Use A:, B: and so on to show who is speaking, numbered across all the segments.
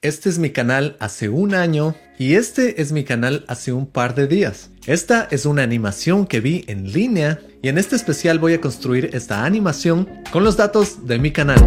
A: Este es mi canal hace un año y este es mi canal hace un par de días. Esta es una animación que vi en línea y en este especial voy a construir esta animación con los datos de mi canal.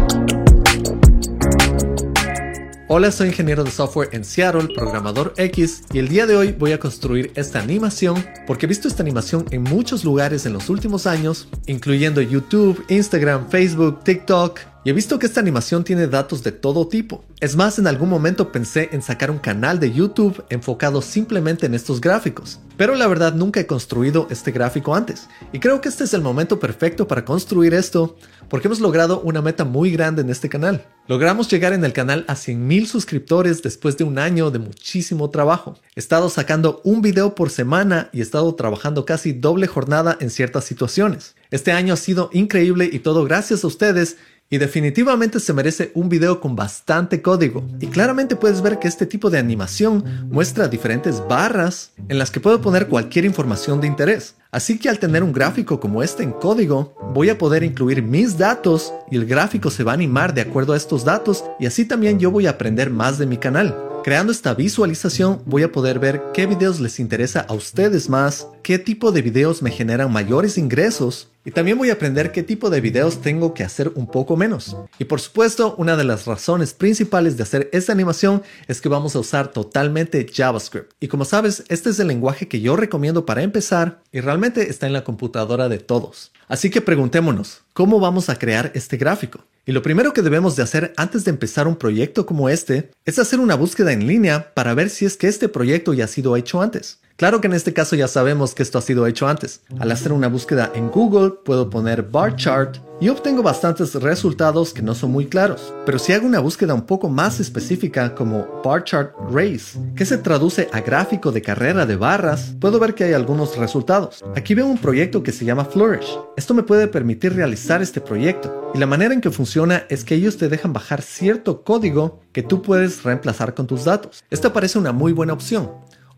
A: Hola, soy ingeniero de software en Seattle, programador X, y el día de hoy voy a construir esta animación porque he visto esta animación en muchos lugares en los últimos años, incluyendo YouTube, Instagram, Facebook, TikTok, y he visto que esta animación tiene datos de todo tipo. Es más, en algún momento pensé en sacar un canal de YouTube enfocado simplemente en estos gráficos. Pero la verdad nunca he construido este gráfico antes. Y creo que este es el momento perfecto para construir esto porque hemos logrado una meta muy grande en este canal. Logramos llegar en el canal a 100.000 suscriptores después de un año de muchísimo trabajo. He estado sacando un video por semana y he estado trabajando casi doble jornada en ciertas situaciones. Este año ha sido increíble y todo gracias a ustedes y definitivamente se merece un video con bastante código. Y claramente puedes ver que este tipo de animación muestra diferentes barras en las que puedo poner cualquier información de interés. Así que al tener un gráfico como este en código, voy a poder incluir mis datos y el gráfico se va a animar de acuerdo a estos datos y así también yo voy a aprender más de mi canal. Creando esta visualización voy a poder ver qué videos les interesa a ustedes más, qué tipo de videos me generan mayores ingresos y también voy a aprender qué tipo de videos tengo que hacer un poco menos. Y por supuesto, una de las razones principales de hacer esta animación es que vamos a usar totalmente JavaScript. Y como sabes, este es el lenguaje que yo recomiendo para empezar y realmente está en la computadora de todos. Así que preguntémonos, ¿cómo vamos a crear este gráfico? Y lo primero que debemos de hacer antes de empezar un proyecto como este es hacer una búsqueda en línea para ver si es que este proyecto ya ha sido hecho antes. Claro que en este caso ya sabemos que esto ha sido hecho antes. Al hacer una búsqueda en Google puedo poner bar chart y obtengo bastantes resultados que no son muy claros. Pero si hago una búsqueda un poco más específica como bar chart race, que se traduce a gráfico de carrera de barras, puedo ver que hay algunos resultados. Aquí veo un proyecto que se llama Flourish. Esto me puede permitir realizar este proyecto. Y la manera en que funciona es que ellos te dejan bajar cierto código que tú puedes reemplazar con tus datos. Esta parece una muy buena opción.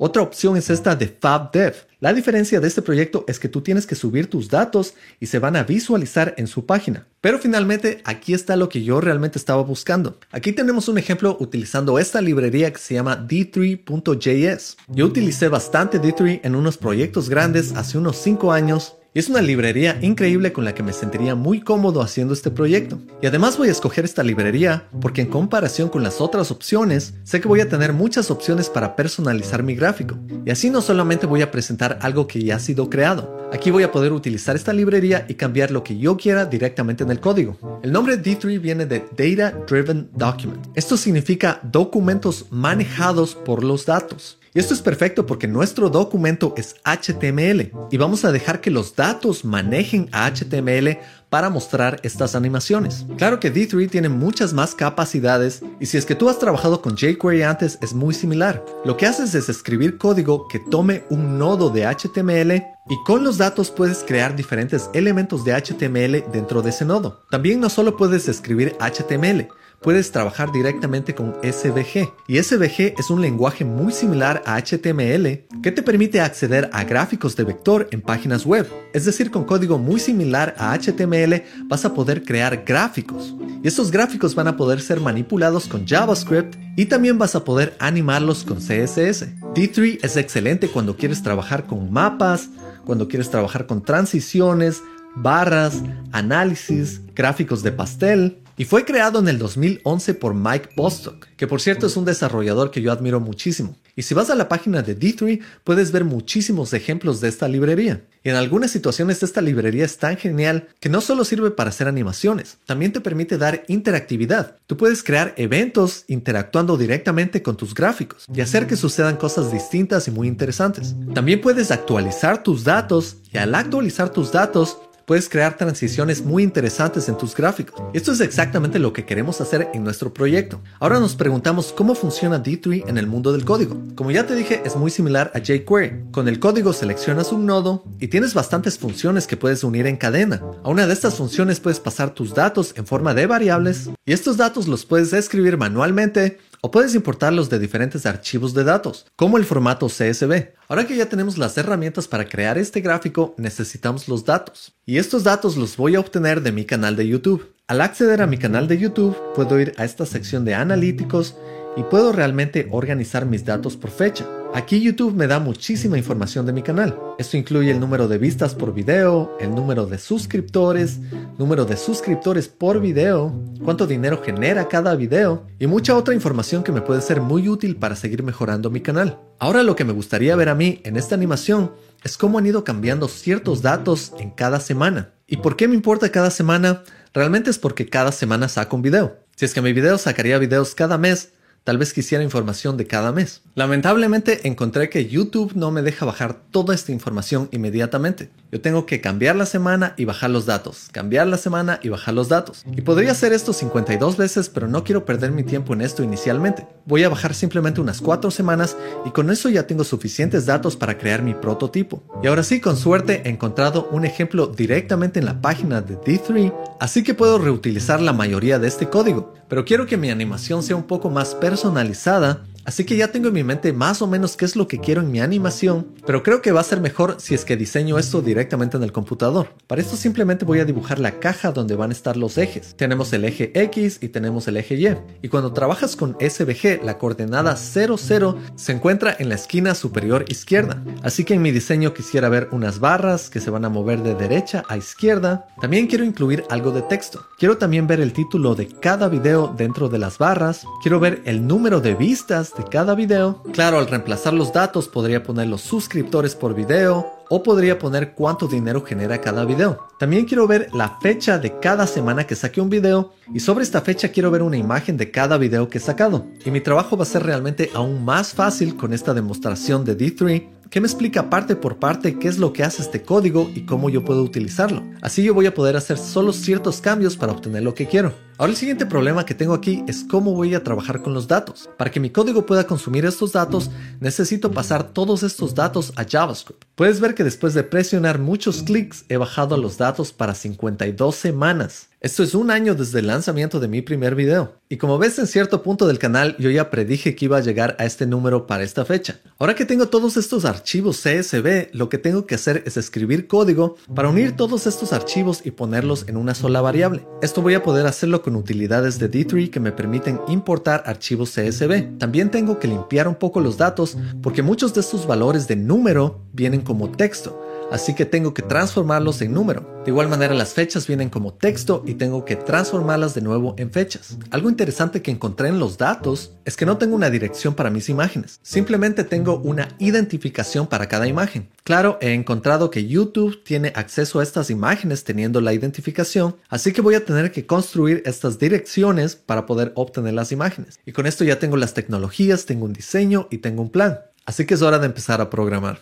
A: Otra opción es esta de FabDev. La diferencia de este proyecto es que tú tienes que subir tus datos y se van a visualizar en su página. Pero finalmente aquí está lo que yo realmente estaba buscando. Aquí tenemos un ejemplo utilizando esta librería que se llama d3.js. Yo utilicé bastante d3 en unos proyectos grandes hace unos 5 años y es una librería increíble con la que me sentiría muy cómodo haciendo este proyecto. Y además voy a escoger esta librería porque en comparación con las otras opciones, sé que voy a tener muchas opciones para personalizar mi gráfico. Y así no solamente voy a presentar algo que ya ha sido creado, aquí voy a poder utilizar esta librería y cambiar lo que yo quiera directamente en el código. El nombre D3 viene de Data Driven Document. Esto significa documentos manejados por los datos. Y esto es perfecto porque nuestro documento es HTML y vamos a dejar que los datos manejen a HTML para mostrar estas animaciones. Claro que D3 tiene muchas más capacidades y si es que tú has trabajado con jQuery antes es muy similar. Lo que haces es escribir código que tome un nodo de HTML y con los datos puedes crear diferentes elementos de HTML dentro de ese nodo. También no solo puedes escribir HTML, puedes trabajar directamente con SVG. Y SVG es un lenguaje muy similar a HTML que te permite acceder a gráficos de vector en páginas web. Es decir, con código muy similar a HTML vas a poder crear gráficos. Y estos gráficos van a poder ser manipulados con JavaScript y también vas a poder animarlos con CSS. D3 es excelente cuando quieres trabajar con mapas, cuando quieres trabajar con transiciones, barras, análisis, gráficos de pastel, y fue creado en el 2011 por Mike Bostock, que por cierto es un desarrollador que yo admiro muchísimo. Y si vas a la página de D3 puedes ver muchísimos ejemplos de esta librería. Y en algunas situaciones esta librería es tan genial que no solo sirve para hacer animaciones, también te permite dar interactividad. Tú puedes crear eventos interactuando directamente con tus gráficos y hacer que sucedan cosas distintas y muy interesantes. También puedes actualizar tus datos y al actualizar tus datos puedes crear transiciones muy interesantes en tus gráficos. Esto es exactamente lo que queremos hacer en nuestro proyecto. Ahora nos preguntamos cómo funciona D3 en el mundo del código. Como ya te dije, es muy similar a jQuery. Con el código seleccionas un nodo y tienes bastantes funciones que puedes unir en cadena. A una de estas funciones puedes pasar tus datos en forma de variables y estos datos los puedes escribir manualmente o puedes importarlos de diferentes archivos de datos, como el formato CSV. Ahora que ya tenemos las herramientas para crear este gráfico, necesitamos los datos. Y estos datos los voy a obtener de mi canal de YouTube. Al acceder a mi canal de YouTube, puedo ir a esta sección de analíticos y puedo realmente organizar mis datos por fecha. Aquí YouTube me da muchísima información de mi canal. Esto incluye el número de vistas por video, el número de suscriptores, número de suscriptores por video, cuánto dinero genera cada video y mucha otra información que me puede ser muy útil para seguir mejorando mi canal. Ahora lo que me gustaría ver a mí en esta animación es cómo han ido cambiando ciertos datos en cada semana. ¿Y por qué me importa cada semana? Realmente es porque cada semana saco un video. Si es que mi video sacaría videos cada mes, Tal vez quisiera información de cada mes. Lamentablemente encontré que YouTube no me deja bajar toda esta información inmediatamente. Yo tengo que cambiar la semana y bajar los datos, cambiar la semana y bajar los datos. Y podría hacer esto 52 veces, pero no quiero perder mi tiempo en esto inicialmente. Voy a bajar simplemente unas 4 semanas y con eso ya tengo suficientes datos para crear mi prototipo. Y ahora sí, con suerte he encontrado un ejemplo directamente en la página de D3, así que puedo reutilizar la mayoría de este código. Pero quiero que mi animación sea un poco más personalizada Así que ya tengo en mi mente más o menos qué es lo que quiero en mi animación, pero creo que va a ser mejor si es que diseño esto directamente en el computador. Para esto simplemente voy a dibujar la caja donde van a estar los ejes. Tenemos el eje X y tenemos el eje Y. Y cuando trabajas con SVG, la coordenada 00 se encuentra en la esquina superior izquierda. Así que en mi diseño quisiera ver unas barras que se van a mover de derecha a izquierda. También quiero incluir algo de texto. Quiero también ver el título de cada video dentro de las barras. Quiero ver el número de vistas de cada video. Claro, al reemplazar los datos podría poner los suscriptores por video o podría poner cuánto dinero genera cada video. También quiero ver la fecha de cada semana que saque un video y sobre esta fecha quiero ver una imagen de cada video que he sacado. Y mi trabajo va a ser realmente aún más fácil con esta demostración de D3 que me explica parte por parte qué es lo que hace este código y cómo yo puedo utilizarlo. Así yo voy a poder hacer solo ciertos cambios para obtener lo que quiero. Ahora el siguiente problema que tengo aquí es cómo voy a trabajar con los datos. Para que mi código pueda consumir estos datos, necesito pasar todos estos datos a JavaScript. Puedes ver que después de presionar muchos clics he bajado los datos para 52 semanas. Esto es un año desde el lanzamiento de mi primer video. Y como ves en cierto punto del canal yo ya predije que iba a llegar a este número para esta fecha. Ahora que tengo todos estos archivos CSV, lo que tengo que hacer es escribir código para unir todos estos archivos y ponerlos en una sola variable. Esto voy a poder hacerlo con utilidades de D3 que me permiten importar archivos CSV. También tengo que limpiar un poco los datos porque muchos de estos valores de número vienen como texto así que tengo que transformarlos en número. De igual manera las fechas vienen como texto y tengo que transformarlas de nuevo en fechas. Algo interesante que encontré en los datos es que no tengo una dirección para mis imágenes, simplemente tengo una identificación para cada imagen. Claro, he encontrado que YouTube tiene acceso a estas imágenes teniendo la identificación, así que voy a tener que construir estas direcciones para poder obtener las imágenes. Y con esto ya tengo las tecnologías, tengo un diseño y tengo un plan. Así que es hora de empezar a programar.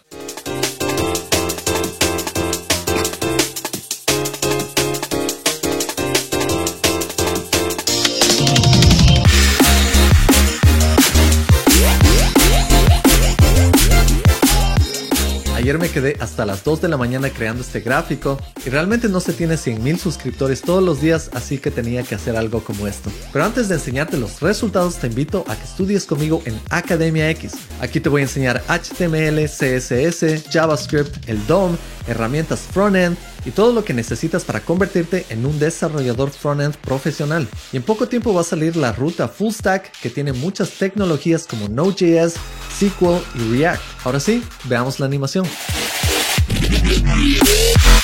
A: Quedé hasta las 2 de la mañana creando este gráfico y realmente no se tiene 100.000 suscriptores todos los días, así que tenía que hacer algo como esto. Pero antes de enseñarte los resultados, te invito a que estudies conmigo en Academia X. Aquí te voy a enseñar HTML, CSS, JavaScript, el DOM, herramientas frontend y todo lo que necesitas para convertirte en un desarrollador frontend profesional. Y en poco tiempo va a salir la ruta full stack que tiene muchas tecnologías como Node.js, SQL y React. Ahora sí, veamos la animación. Es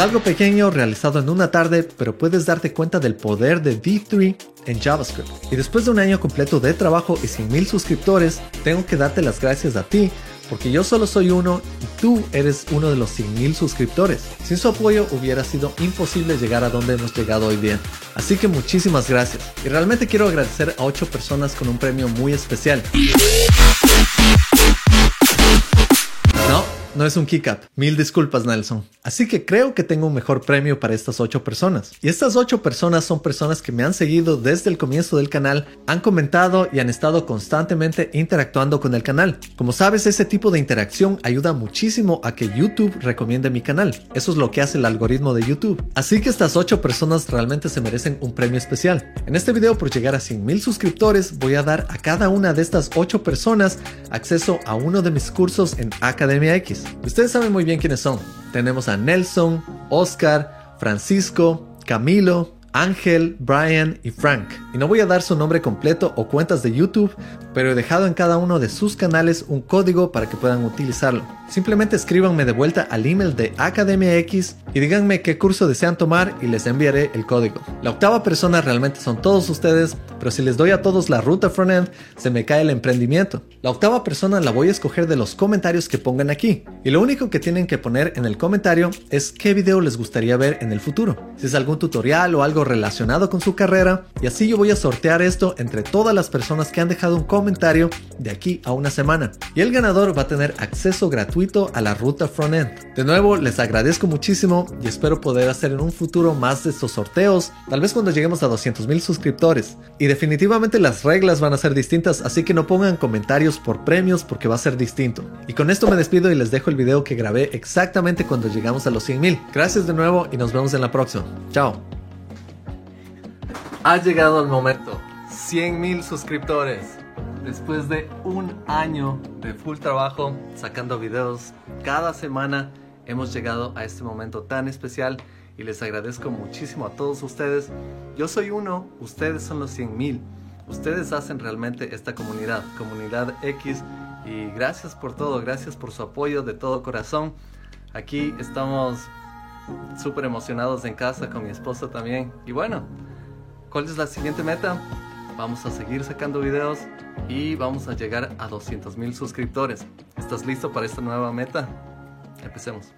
A: algo pequeño realizado en una tarde, pero puedes darte cuenta del poder de D3 en JavaScript. Y después de un año completo de trabajo y 100.000 suscriptores, tengo que darte las gracias a ti, porque yo solo soy uno y tú eres uno de los 100.000 suscriptores. Sin su apoyo hubiera sido imposible llegar a donde hemos llegado hoy día. Así que muchísimas gracias. Y realmente quiero agradecer a 8 personas con un premio muy especial. No es un kick-up. Mil disculpas, Nelson. Así que creo que tengo un mejor premio para estas 8 personas. Y estas 8 personas son personas que me han seguido desde el comienzo del canal, han comentado y han estado constantemente interactuando con el canal. Como sabes, ese tipo de interacción ayuda muchísimo a que YouTube recomiende mi canal. Eso es lo que hace el algoritmo de YouTube. Así que estas 8 personas realmente se merecen un premio especial. En este video, por llegar a 100 mil suscriptores, voy a dar a cada una de estas 8 personas acceso a uno de mis cursos en Academia X. Ustedes saben muy bien quiénes son. Tenemos a Nelson, Oscar, Francisco, Camilo, Ángel, Brian y Frank. Y no voy a dar su nombre completo o cuentas de YouTube, pero he dejado en cada uno de sus canales un código para que puedan utilizarlo. Simplemente escríbanme de vuelta al email de Academia X y díganme qué curso desean tomar y les enviaré el código. La octava persona realmente son todos ustedes, pero si les doy a todos la ruta frontend, se me cae el emprendimiento. La octava persona la voy a escoger de los comentarios que pongan aquí. Y lo único que tienen que poner en el comentario es qué video les gustaría ver en el futuro. Si es algún tutorial o relacionado con su carrera, y así yo voy a sortear esto entre todas las personas que han dejado un comentario de aquí a una semana. Y el ganador va a tener acceso gratuito a la ruta frontend. De nuevo, les agradezco muchísimo y espero poder hacer en un futuro más de estos sorteos, tal vez cuando lleguemos a 200 mil suscriptores. Y definitivamente las reglas van a ser distintas, así que no pongan comentarios por premios porque va a ser distinto. Y con esto me despido y les dejo el video que grabé exactamente cuando llegamos a los 100 mil. Gracias de nuevo y nos vemos en la próxima. Chao. Ha llegado el momento. 100 mil suscriptores después de un año de full trabajo, sacando videos cada semana, hemos llegado a este momento tan especial y les agradezco muchísimo a todos ustedes. Yo soy uno, ustedes son los 100 mil. Ustedes hacen realmente esta comunidad, comunidad X. Y gracias por todo, gracias por su apoyo de todo corazón. Aquí estamos súper emocionados en casa con mi esposa también. Y bueno, ¿cuál es la siguiente meta? Vamos a seguir sacando videos y vamos a llegar a 200 mil suscriptores. ¿Estás listo para esta nueva meta? Empecemos.